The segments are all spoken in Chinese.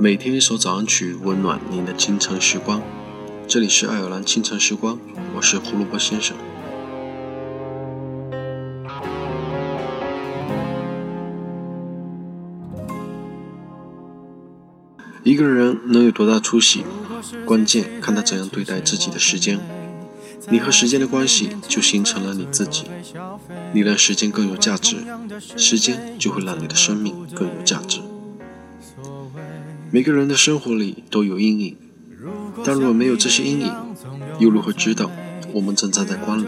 每天一首早安曲，温暖您的清晨时光。这里是爱尔兰清晨时光，我是胡萝卜先生。一个人能有多大出息，关键看他怎样对待自己的时间。你和时间的关系，就形成了你自己。你让时间更有价值，时间就会让你的生命更有价值。每个人的生活里都有阴影，但若没有这些阴影，又如何知道我们正站在光里？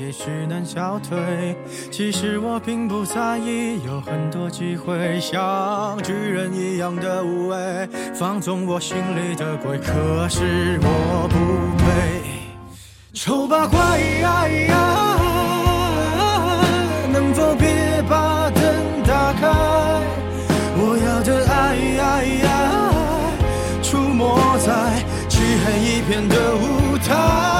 也许能消退。其实我并不在意，有很多机会像巨人一样的无畏，放纵我心里的鬼。可是我不配。丑八怪，片的舞台。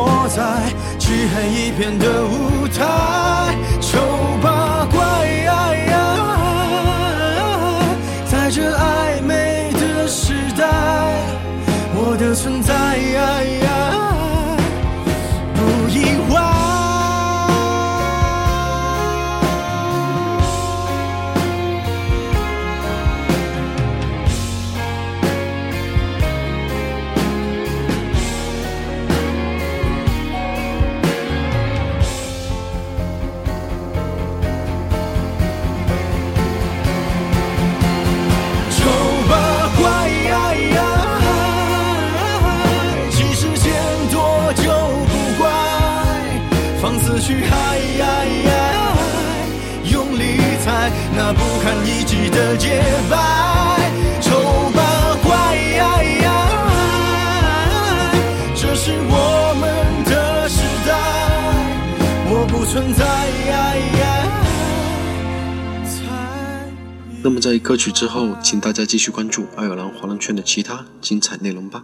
我在漆黑一片的舞台，那不堪一击的洁白，丑八怪，这是我们的时代，我不存在。那么在歌曲之后，请大家继续关注爱尔兰华人圈的其他精彩内容吧。